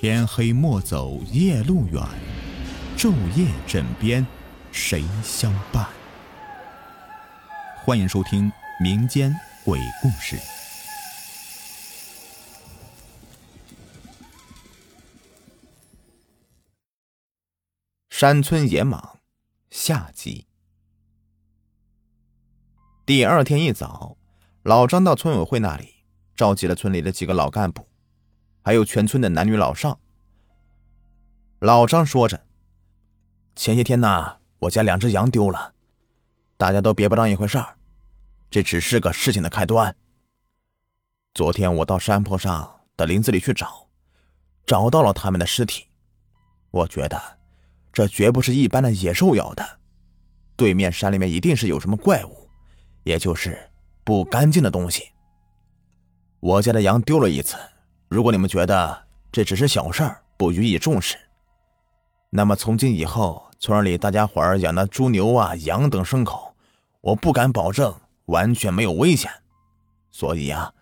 天黑莫走夜路远，昼夜枕边谁相伴？欢迎收听民间鬼故事。山村野莽下集。第二天一早，老张到村委会那里，召集了村里的几个老干部。还有全村的男女老少。老张说着：“前些天呢，我家两只羊丢了，大家都别不当一回事儿，这只是个事情的开端。昨天我到山坡上的林子里去找，找到了他们的尸体。我觉得这绝不是一般的野兽咬的，对面山里面一定是有什么怪物，也就是不干净的东西。我家的羊丢了一次。”如果你们觉得这只是小事儿，不予以重视，那么从今以后，村里大家伙儿养的猪牛啊、羊等牲口，我不敢保证完全没有危险。所以啊，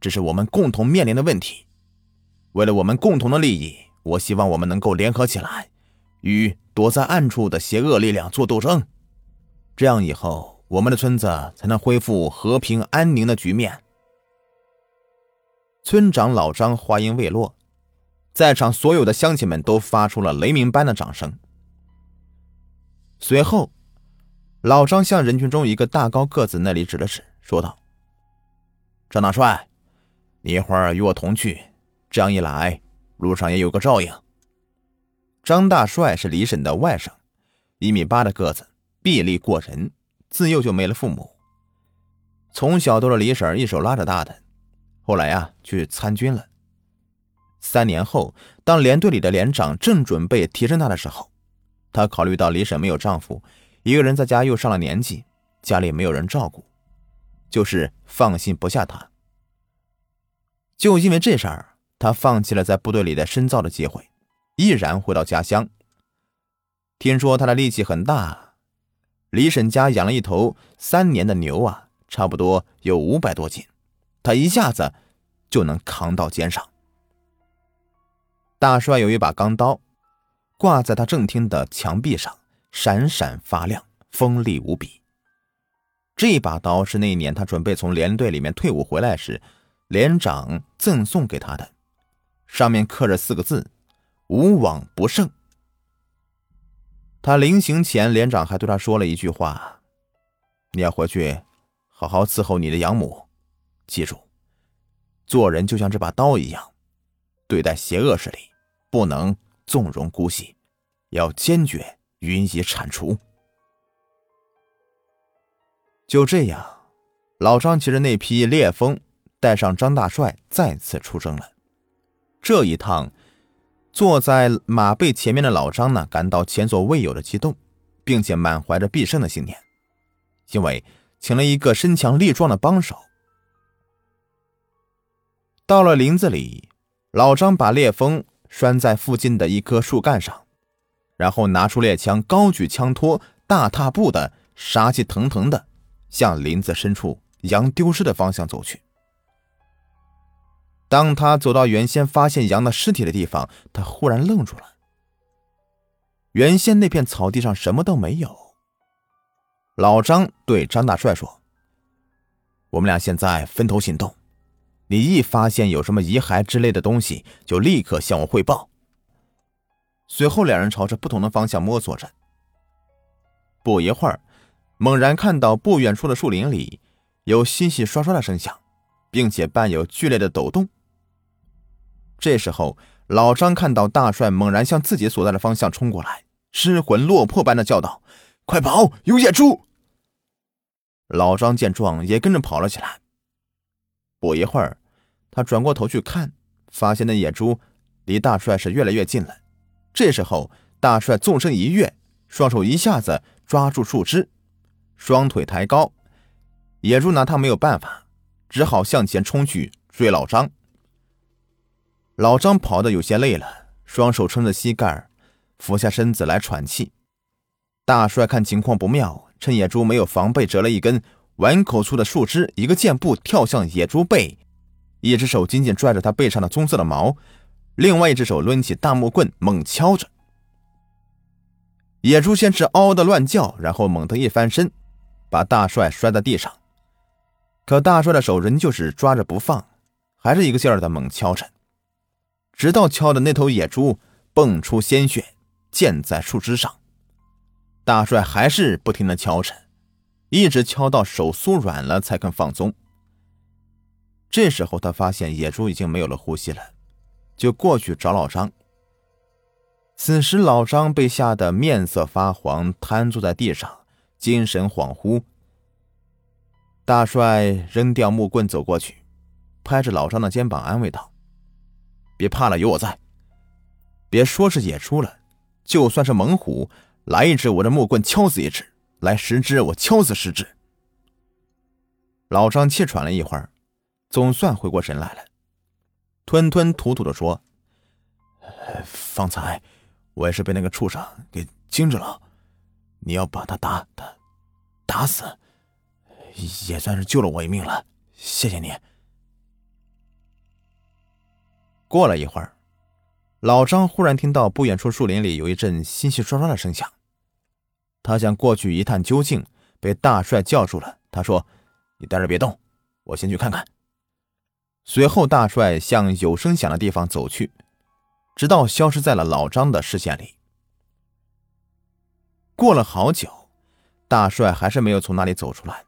这是我们共同面临的问题。为了我们共同的利益，我希望我们能够联合起来，与躲在暗处的邪恶力量做斗争。这样以后，我们的村子才能恢复和平安宁的局面。村长老张话音未落，在场所有的乡亲们都发出了雷鸣般的掌声。随后，老张向人群中一个大高个子那里指了指，说道：“张大帅，你一会儿与我同去，这样一来，路上也有个照应。”张大帅是李婶的外甥，一米八的个子，臂力过人，自幼就没了父母，从小都是李婶一手拉着大的。后来呀，去参军了。三年后，当连队里的连长正准备提升他的时候，他考虑到李婶没有丈夫，一个人在家又上了年纪，家里没有人照顾，就是放心不下他。就因为这事儿，他放弃了在部队里的深造的机会，毅然回到家乡。听说他的力气很大，李婶家养了一头三年的牛啊，差不多有五百多斤。他一下子就能扛到肩上。大帅有一把钢刀，挂在他正厅的墙壁上，闪闪发亮，锋利无比。这把刀是那一年他准备从连队里面退伍回来时，连长赠送给他的，上面刻着四个字：“无往不胜。”他临行前，连长还对他说了一句话：“你要回去好好伺候你的养母。”记住，做人就像这把刀一样，对待邪恶势力不能纵容姑息，要坚决予以铲除。就这样，老张骑着那匹烈风，带上张大帅，再次出征了。这一趟，坐在马背前面的老张呢，感到前所未有的激动，并且满怀着必胜的信念，因为请了一个身强力壮的帮手。到了林子里，老张把猎风拴在附近的一棵树干上，然后拿出猎枪，高举枪托，大踏步的，杀气腾腾的向林子深处羊丢失的方向走去。当他走到原先发现羊的尸体的地方，他忽然愣住了。原先那片草地上什么都没有。老张对张大帅说：“我们俩现在分头行动。”你一发现有什么遗骸之类的东西，就立刻向我汇报。随后，两人朝着不同的方向摸索着。不一会儿，猛然看到不远处的树林里有稀稀刷刷的声响，并且伴有剧烈的抖动。这时候，老张看到大帅猛然向自己所在的方向冲过来，失魂落魄般的叫道：“快跑，有野猪！”老张见状，也跟着跑了起来。不一会儿，他转过头去看，发现那野猪离大帅是越来越近了。这时候，大帅纵身一跃，双手一下子抓住树枝，双腿抬高，野猪拿他没有办法，只好向前冲去追老张。老张跑得有些累了，双手撑着膝盖，俯下身子来喘气。大帅看情况不妙，趁野猪没有防备，折了一根。碗口粗的树枝，一个箭步跳向野猪背，一只手紧紧拽着他背上的棕色的毛，另外一只手抡起大木棍猛敲着。野猪先是嗷的乱叫，然后猛地一翻身，把大帅摔在地上。可大帅的手仍旧是抓着不放，还是一个劲儿的猛敲着，直到敲的那头野猪蹦出鲜血，溅在树枝上。大帅还是不停的敲着，一直敲到手酥软了才肯放松。这时候他发现野猪已经没有了呼吸了，就过去找老张。此时老张被吓得面色发黄，瘫坐在地上，精神恍惚。大帅扔掉木棍，走过去，拍着老张的肩膀，安慰道：“别怕了，有我在。别说是野猪了，就算是猛虎，来一只，我这木棍敲死一只；来十只，我敲死十只。”老张气喘了一会儿，总算回过神来了，吞吞吐吐的说：“方才我也是被那个畜生给惊着了，你要把他打打打死。”也算是救了我一命了，谢谢你。过了一会儿，老张忽然听到不远处树林里有一阵稀稀刷刷的声响，他想过去一探究竟，被大帅叫住了。他说：“你待着别动，我先去看看。”随后，大帅向有声响的地方走去，直到消失在了老张的视线里。过了好久，大帅还是没有从那里走出来。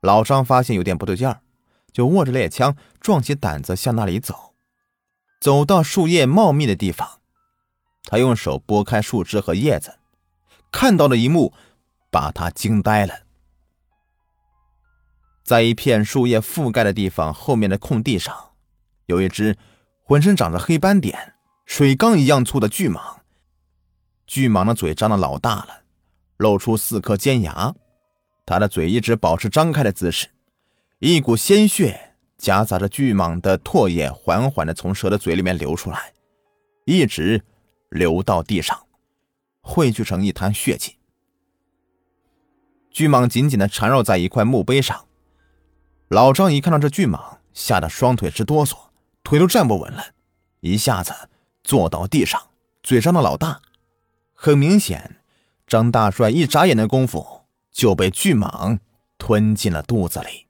老张发现有点不对劲儿，就握着猎枪，壮起胆子向那里走。走到树叶茂密的地方，他用手拨开树枝和叶子，看到的一幕把他惊呆了。在一片树叶覆盖的地方后面的空地上，有一只浑身长着黑斑点、水缸一样粗的巨蟒。巨蟒的嘴张的老大了，露出四颗尖牙。他的嘴一直保持张开的姿势，一股鲜血夹杂着巨蟒的唾液，缓缓的从蛇的嘴里面流出来，一直流到地上，汇聚成一滩血迹。巨蟒紧紧的缠绕在一块墓碑上。老张一看到这巨蟒，吓得双腿直哆嗦，腿都站不稳了，一下子坐到地上，嘴张的老大。很明显，张大帅一眨眼的功夫。就被巨蟒吞进了肚子里。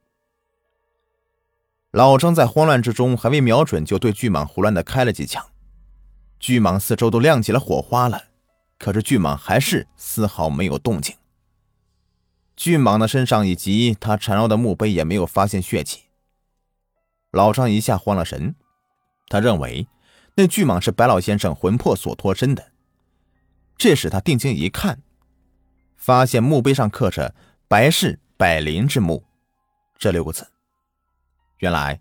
老张在慌乱之中还未瞄准，就对巨蟒胡乱的开了几枪。巨蟒四周都亮起了火花了，可是巨蟒还是丝毫没有动静。巨蟒的身上以及它缠绕的墓碑也没有发现血迹。老张一下慌了神，他认为那巨蟒是白老先生魂魄所脱身的。这时他定睛一看。发现墓碑上刻着“白氏百灵之墓”这六个字。原来，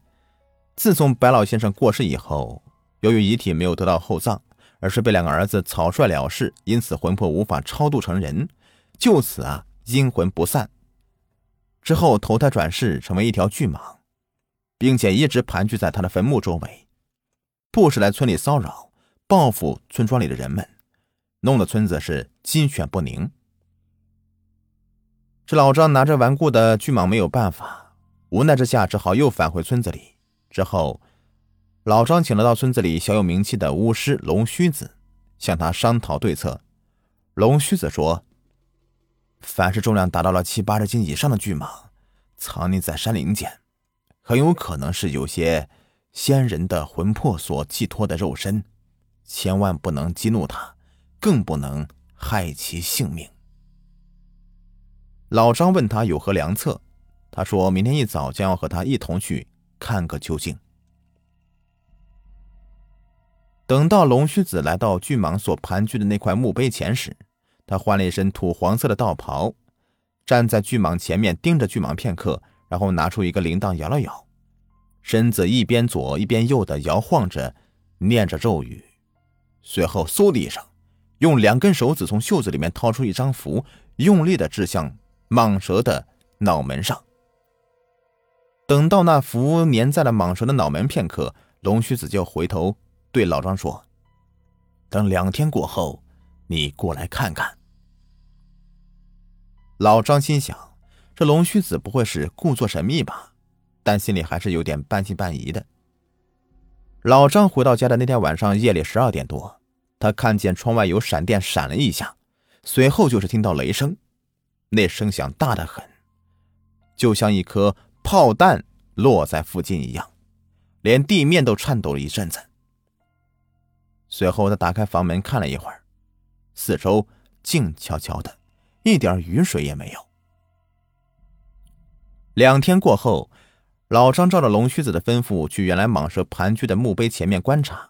自从白老先生过世以后，由于遗体没有得到厚葬，而是被两个儿子草率了事，因此魂魄无法超度成人，就此啊阴魂不散。之后投胎转世成为一条巨蟒，并且一直盘踞在他的坟墓周围，不时来村里骚扰、报复村庄里的人们，弄得村子是鸡犬不宁。这老张拿着顽固的巨蟒没有办法，无奈之下只好又返回村子里。之后，老张请了到村子里小有名气的巫师龙须子，向他商讨对策。龙须子说：“凡是重量达到了七八十斤以上的巨蟒，藏匿在山林间，很有可能是有些仙人的魂魄所寄托的肉身，千万不能激怒他，更不能害其性命。”老张问他有何良策，他说明天一早将要和他一同去看个究竟。等到龙须子来到巨蟒所盘踞的那块墓碑前时，他换了一身土黄色的道袍，站在巨蟒前面盯着巨蟒片刻，然后拿出一个铃铛摇了摇，身子一边左一边右的摇晃着，念着咒语，随后嗖的一声，用两根手指从袖子里面掏出一张符，用力的掷向。蟒蛇的脑门上。等到那符粘在了蟒蛇的脑门片刻，龙须子就回头对老张说：“等两天过后，你过来看看。”老张心想，这龙须子不会是故作神秘吧？但心里还是有点半信半疑的。老张回到家的那天晚上夜里十二点多，他看见窗外有闪电闪了一下，随后就是听到雷声，那声响大得很，就像一颗炮弹落在附近一样，连地面都颤抖了一阵子。随后他打开房门看了一会儿，四周静悄悄的，一点雨水也没有。两天过后，老张照着龙须子的吩咐，去原来蟒蛇盘踞的墓碑前面观察。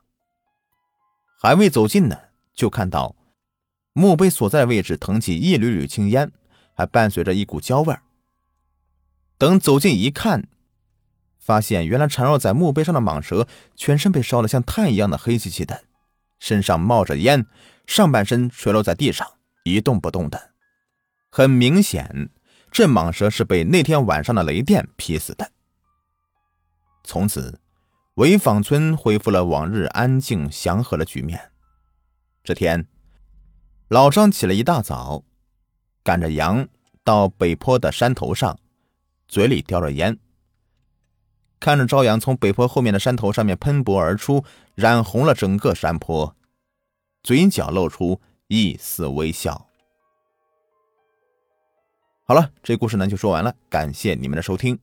还未走近呢，就看到墓碑所在位置腾起一缕缕青烟，还伴随着一股焦味。等走近一看，发现原来缠绕在墓碑上的蟒蛇全身被烧得像炭一样的黑漆漆的，身上冒着烟，上半身垂落在地上一动不动的，很明显。这蟒蛇是被那天晚上的雷电劈死的。从此，潍坊村恢复了往日安静祥和的局面。这天，老张起了一大早，赶着羊到北坡的山头上，嘴里叼着烟，看着朝阳从北坡后面的山头上面喷薄而出，染红了整个山坡，嘴角露出一丝微笑。好了，这故事呢就说完了，感谢你们的收听。